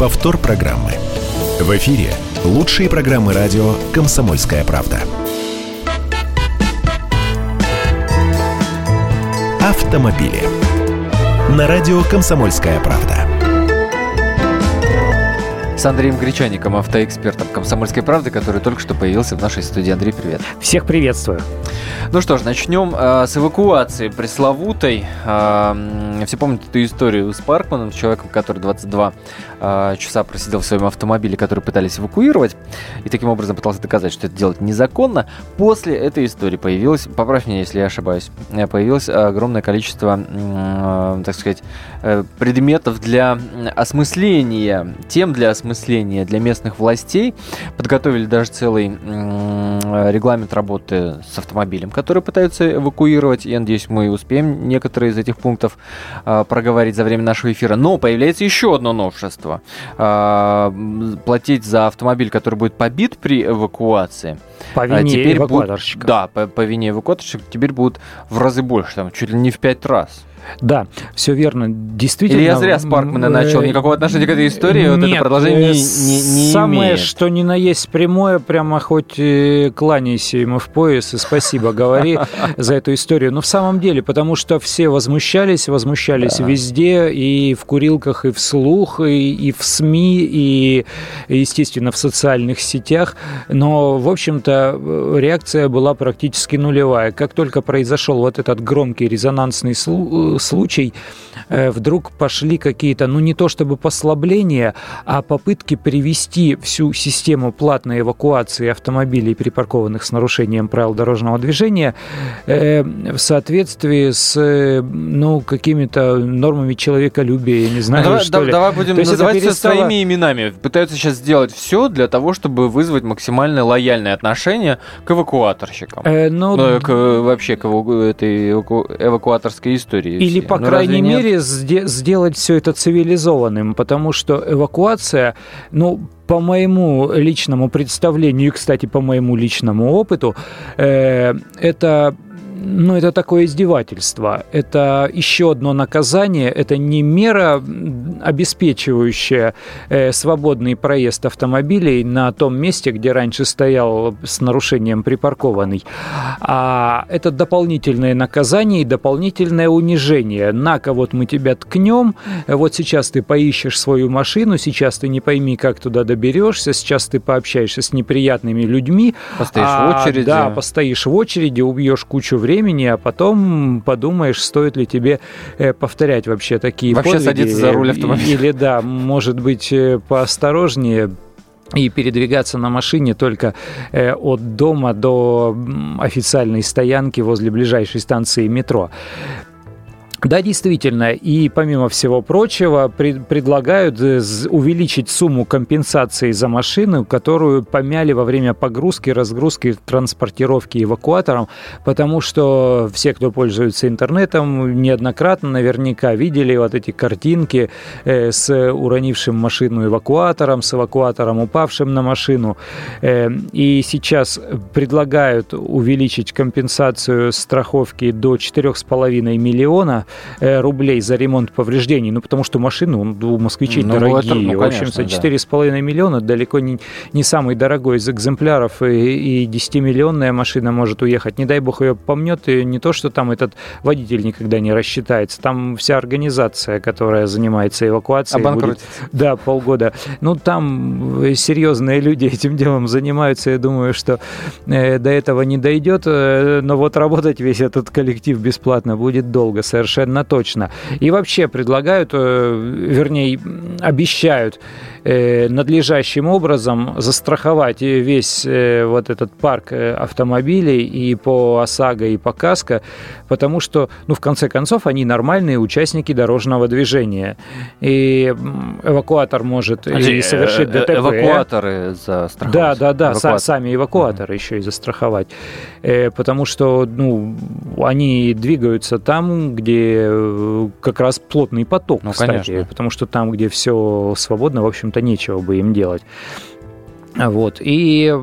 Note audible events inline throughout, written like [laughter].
Повтор программы. В эфире лучшие программы радио «Комсомольская правда». Автомобили. На радио «Комсомольская правда» с Андреем Гречаником, автоэкспертом «Комсомольской правды», который только что появился в нашей студии. Андрей, привет. Всех приветствую. Ну что ж, начнем э, с эвакуации пресловутой. Э, все помнят эту историю с Паркманом, с человеком, который 22 э, часа просидел в своем автомобиле, который пытались эвакуировать, и таким образом пытался доказать, что это делать незаконно. После этой истории появилось, поправь меня, если я ошибаюсь, э, появилось огромное количество, э, так сказать, э, предметов для осмысления, тем для осмысления осмысления для местных властей. Подготовили даже целый регламент работы с автомобилем, который пытаются эвакуировать. Я надеюсь, мы успеем некоторые из этих пунктов а, проговорить за время нашего эфира. Но появляется еще одно новшество. А, платить за автомобиль, который будет побит при эвакуации. По вине а теперь эвакуаторщика. Будет, да, по, по вине эвакуаторщика теперь будут в разы больше, там, чуть ли не в пять раз. Да, все верно. Действительно. Или я зря с Паркмана начал. Никакого отношения к этой истории Нет, вот это продолжение не, не, не Самое, имеет. что ни на есть прямое, прямо хоть э, кланяйся ему в пояс и спасибо говори [laughs] за эту историю. Но в самом деле, потому что все возмущались, возмущались да. везде, и в курилках, и вслух, и, и в СМИ, и, естественно, в социальных сетях. Но, в общем-то, реакция была практически нулевая. Как только произошел вот этот громкий резонансный случай, э, вдруг пошли какие-то, ну не то чтобы послабления, а попытки привести всю систему платной эвакуации автомобилей, припаркованных с нарушением правил дорожного движения, э, в соответствии с ну, какими-то нормами человеколюбия, я не знаю, ну, давай, что да, ли. Давай будем называть перестало... своими именами. Пытаются сейчас сделать все для того, чтобы вызвать максимально лояльное отношение к эвакуаторщикам. Э, ну, ну, к, вообще к этой эвакуаторской истории. Или, по ну, крайней мере, сде- сделать все это цивилизованным, потому что эвакуация, ну, по моему личному представлению и, кстати, по моему личному опыту, э, это ну, это такое издевательство. Это еще одно наказание. Это не мера, обеспечивающая э, свободный проезд автомобилей на том месте, где раньше стоял с нарушением припаркованный. А это дополнительное наказание и дополнительное унижение. На-ка, вот мы тебя ткнем, вот сейчас ты поищешь свою машину, сейчас ты не пойми, как туда доберешься, сейчас ты пообщаешься с неприятными людьми. Постоишь а, в очереди. Да, постоишь в очереди, убьешь кучу времени времени, а потом подумаешь, стоит ли тебе э, повторять вообще такие вообще подвиги. садиться за руль автомобиля. Или, да, может быть, э, поосторожнее и передвигаться на машине только э, от дома до официальной стоянки возле ближайшей станции метро. Да, действительно. И помимо всего прочего, пред, предлагают э, увеличить сумму компенсации за машину, которую помяли во время погрузки, разгрузки, транспортировки эвакуатором, потому что все, кто пользуется интернетом, неоднократно наверняка видели вот эти картинки э, с уронившим машину эвакуатором, с эвакуатором, упавшим на машину. Э, и сейчас предлагают увеличить компенсацию страховки до 4,5 миллиона рублей за ремонт повреждений, ну, потому что машины у москвичей ну, дорогие. Это, ну, в общем, за 4,5 да. миллиона далеко не, не самый дорогой из экземпляров, и, и 10-миллионная машина может уехать. Не дай бог ее помнет, и не то, что там этот водитель никогда не рассчитается, там вся организация, которая занимается эвакуацией. Будет, да, полгода. Ну, там э, серьезные люди этим делом занимаются, я думаю, что э, до этого не дойдет, э, но вот работать весь этот коллектив бесплатно будет долго совершенно совершенно точно. И вообще предлагают, э, вернее, обещают надлежащим образом застраховать весь э, вот этот парк э, автомобилей и по ОСАГО, и по КАСКО, потому что, ну, в конце концов, они нормальные участники дорожного движения. И эвакуатор может а и совершить ДТП. Эвакуаторы застраховать? Да, да, да, Эвакуатор. сами эвакуаторы mm-hmm. еще и застраховать. Потому что, ну, они двигаются там, где как раз плотный поток, ну, кстати. Конечно. Потому что там, где все свободно, в общем, общем-то, нечего бы им делать. Вот. И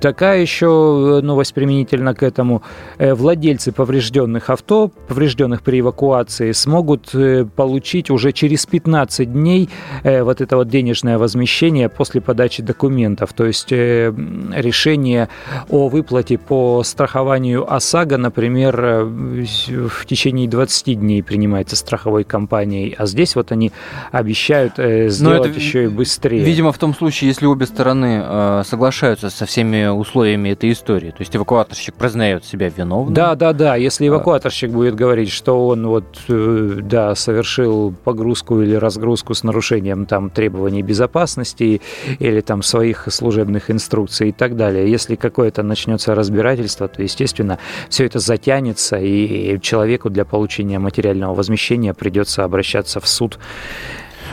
такая еще новость применительно к этому. Э, владельцы поврежденных авто, поврежденных при эвакуации, смогут э, получить уже через 15 дней э, вот это вот денежное возмещение после подачи документов. То есть решение о выплате по страхованию ОСАГО, например, в течение 20 дней принимается страховой компанией, а здесь вот они обещают сделать это, еще и быстрее. Видимо, в том случае, если обе стороны Э, соглашаются со всеми условиями этой истории. То есть эвакуаторщик признает себя виновным. Да, да, да. Если эвакуаторщик будет говорить, что он вот, э, да, совершил погрузку или разгрузку с нарушением там требований безопасности или там своих служебных инструкций и так далее. Если какое-то начнется разбирательство, то, естественно, все это затянется, и человеку для получения материального возмещения придется обращаться в суд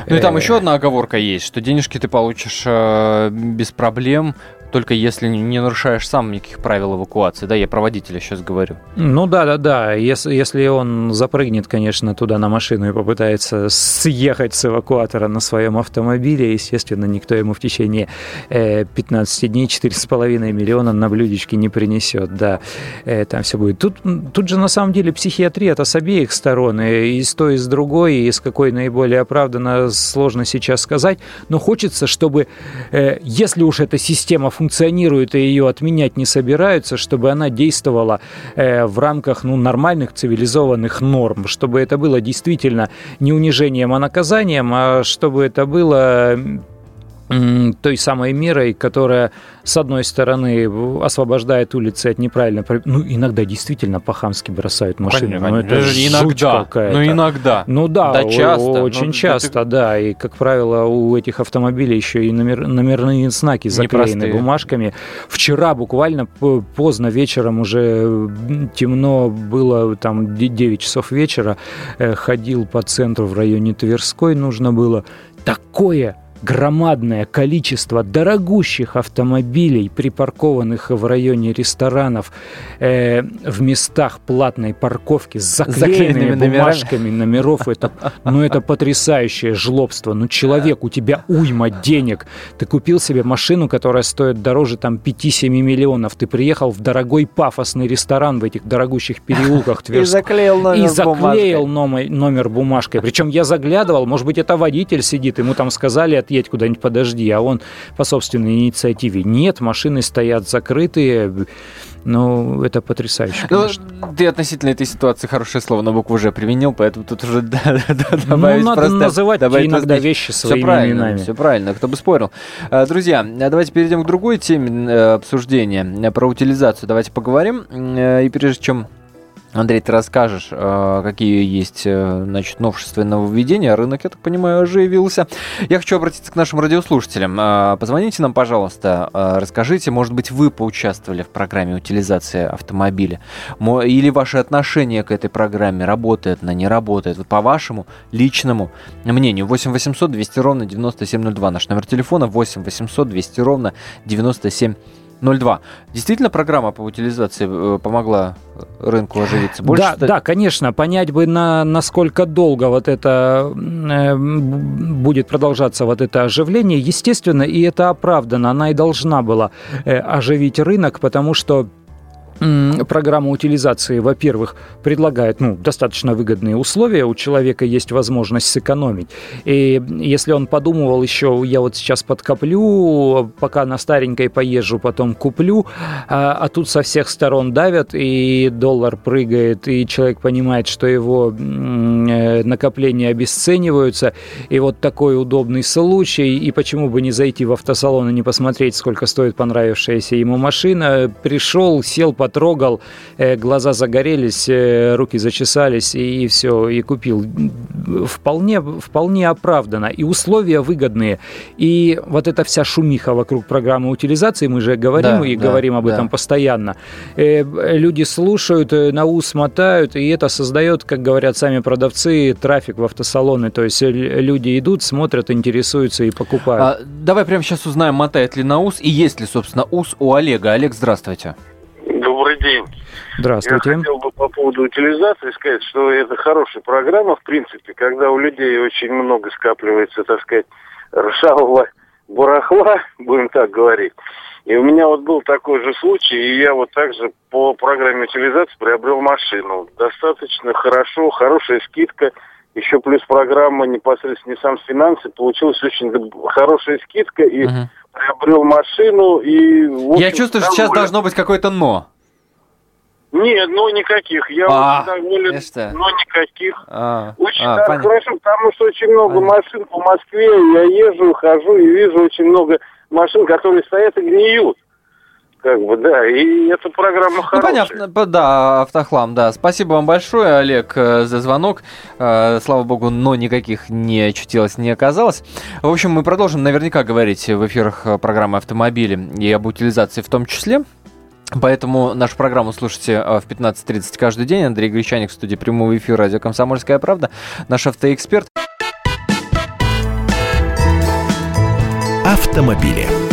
ну и там э. еще одна оговорка есть, что денежки ты получишь э, без проблем, только если не нарушаешь сам никаких правил эвакуации. Да, я про водителя сейчас говорю. Ну да, да, да. Если, если он запрыгнет, конечно, туда на машину и попытается съехать с эвакуатора на своем автомобиле, естественно, никто ему в течение э, 15 дней 4,5 миллиона на блюдечке не принесет. Да, э, там все будет. Тут, тут же на самом деле психиатрия это с обеих сторон. И с той, и с другой, и с какой наиболее оправданно, сложно сейчас сказать. Но хочется, чтобы, э, если уж эта система функционирует и ее отменять не собираются, чтобы она действовала э, в рамках ну, нормальных цивилизованных норм, чтобы это было действительно не унижением, а наказанием, а чтобы это было той самой мерой, которая, с одной стороны, освобождает улицы от неправильно... Ну, иногда действительно по-хамски бросают машины. Ну, это же иногда. Ну, иногда. Ну, да, да часто. Очень ну, часто, это... да. И, как правило, у этих автомобилей еще и номер, номерные знаки заклеены Непростые. бумажками. Вчера буквально поздно вечером уже темно было, там 9 часов вечера, э, ходил по центру в районе Тверской, нужно было такое громадное количество дорогущих автомобилей, припаркованных в районе ресторанов, э, в местах платной парковки с заклеенными, заклеенными бумажками номерами. номеров. Это, ну, это потрясающее жлобство. Ну, человек, у тебя уйма денег. Ты купил себе машину, которая стоит дороже там 5-7 миллионов. Ты приехал в дорогой пафосный ресторан в этих дорогущих переулках [laughs] Тверск. И заклеил номер И заклеил номер, номер бумажкой. Причем я заглядывал, может быть, это водитель сидит, ему там сказали отъедь куда-нибудь подожди, а он по собственной инициативе. Нет, машины стоят закрытые, ну, это потрясающе, ну, ты относительно этой ситуации хорошее слово на букву «Ж» применил, поэтому тут уже [laughs] да, да, добавить Ну, надо просто, называть добавить иногда просто... вещи своими все правильно, именами. Все правильно, кто бы спорил. А, друзья, давайте перейдем к другой теме э, обсуждения, про утилизацию давайте поговорим. Э, и прежде чем Андрей, ты расскажешь, э, какие есть э, значит, новшества и нововведения. Рынок, я так понимаю, оживился. Я хочу обратиться к нашим радиослушателям. Э, позвоните нам, пожалуйста, расскажите, может быть, вы поучаствовали в программе утилизации автомобиля? Или ваше отношение к этой программе работает она, не работает? По вашему личному мнению. 8 800 200 ровно 9702. Наш номер телефона 8 800 200 ровно 9702. 0,2. Действительно, программа по утилизации э, помогла рынку оживиться? Больше да, да, конечно. Понять бы, на, насколько долго вот это э, будет продолжаться вот это оживление, естественно, и это оправдано. Она и должна была э, оживить рынок, потому что программа утилизации, во-первых, предлагает ну, достаточно выгодные условия, у человека есть возможность сэкономить. И если он подумывал еще, я вот сейчас подкоплю, пока на старенькой поезжу, потом куплю, а, а тут со всех сторон давят, и доллар прыгает, и человек понимает, что его э, накопления обесцениваются, и вот такой удобный случай, и почему бы не зайти в автосалон и не посмотреть, сколько стоит понравившаяся ему машина, пришел, сел, по потрогал, э, глаза загорелись, э, руки зачесались и, и все, и купил. Вполне, вполне оправданно. И условия выгодные. И вот эта вся шумиха вокруг программы утилизации, мы же говорим да, и да, говорим об да. этом постоянно. Э, люди слушают, на ус мотают, и это создает, как говорят сами продавцы, трафик в автосалоны. То есть люди идут, смотрят, интересуются и покупают. А, давай прямо сейчас узнаем, мотает ли на ус и есть ли, собственно, ус у Олега. Олег, здравствуйте. Здравствуйте. Я хотел бы по поводу утилизации сказать, что это хорошая программа, в принципе, когда у людей очень много скапливается, так сказать, ржавого барахла, [laughs] будем так говорить. И у меня вот был такой же случай, и я вот также по программе утилизации приобрел машину. Достаточно хорошо, хорошая скидка, еще плюс программа непосредственно не сам с финансы, получилась очень хорошая скидка, и угу. приобрел машину, и... Общем, я чувствую, что сейчас должно быть какое-то «но». Нет, ну никаких. Я а, очень доволен, но никаких. А, очень а, хорошо, потому что очень много понятно. машин по Москве. Я езжу, хожу и вижу очень много машин, которые стоят и гниют. Как бы, да, и эта программа хорошая. Ну, понятно, да, автохлам, да. Спасибо вам большое, Олег, э, за звонок. Э, слава богу, но никаких не очутилось, не оказалось. В общем, мы продолжим наверняка говорить в эфирах программы «Автомобили» и об утилизации в том числе. Поэтому нашу программу слушайте э, в 15.30 каждый день. Андрей Гречаник в студии прямого эфира радио «Комсомольская правда». Наш автоэксперт. Автомобили.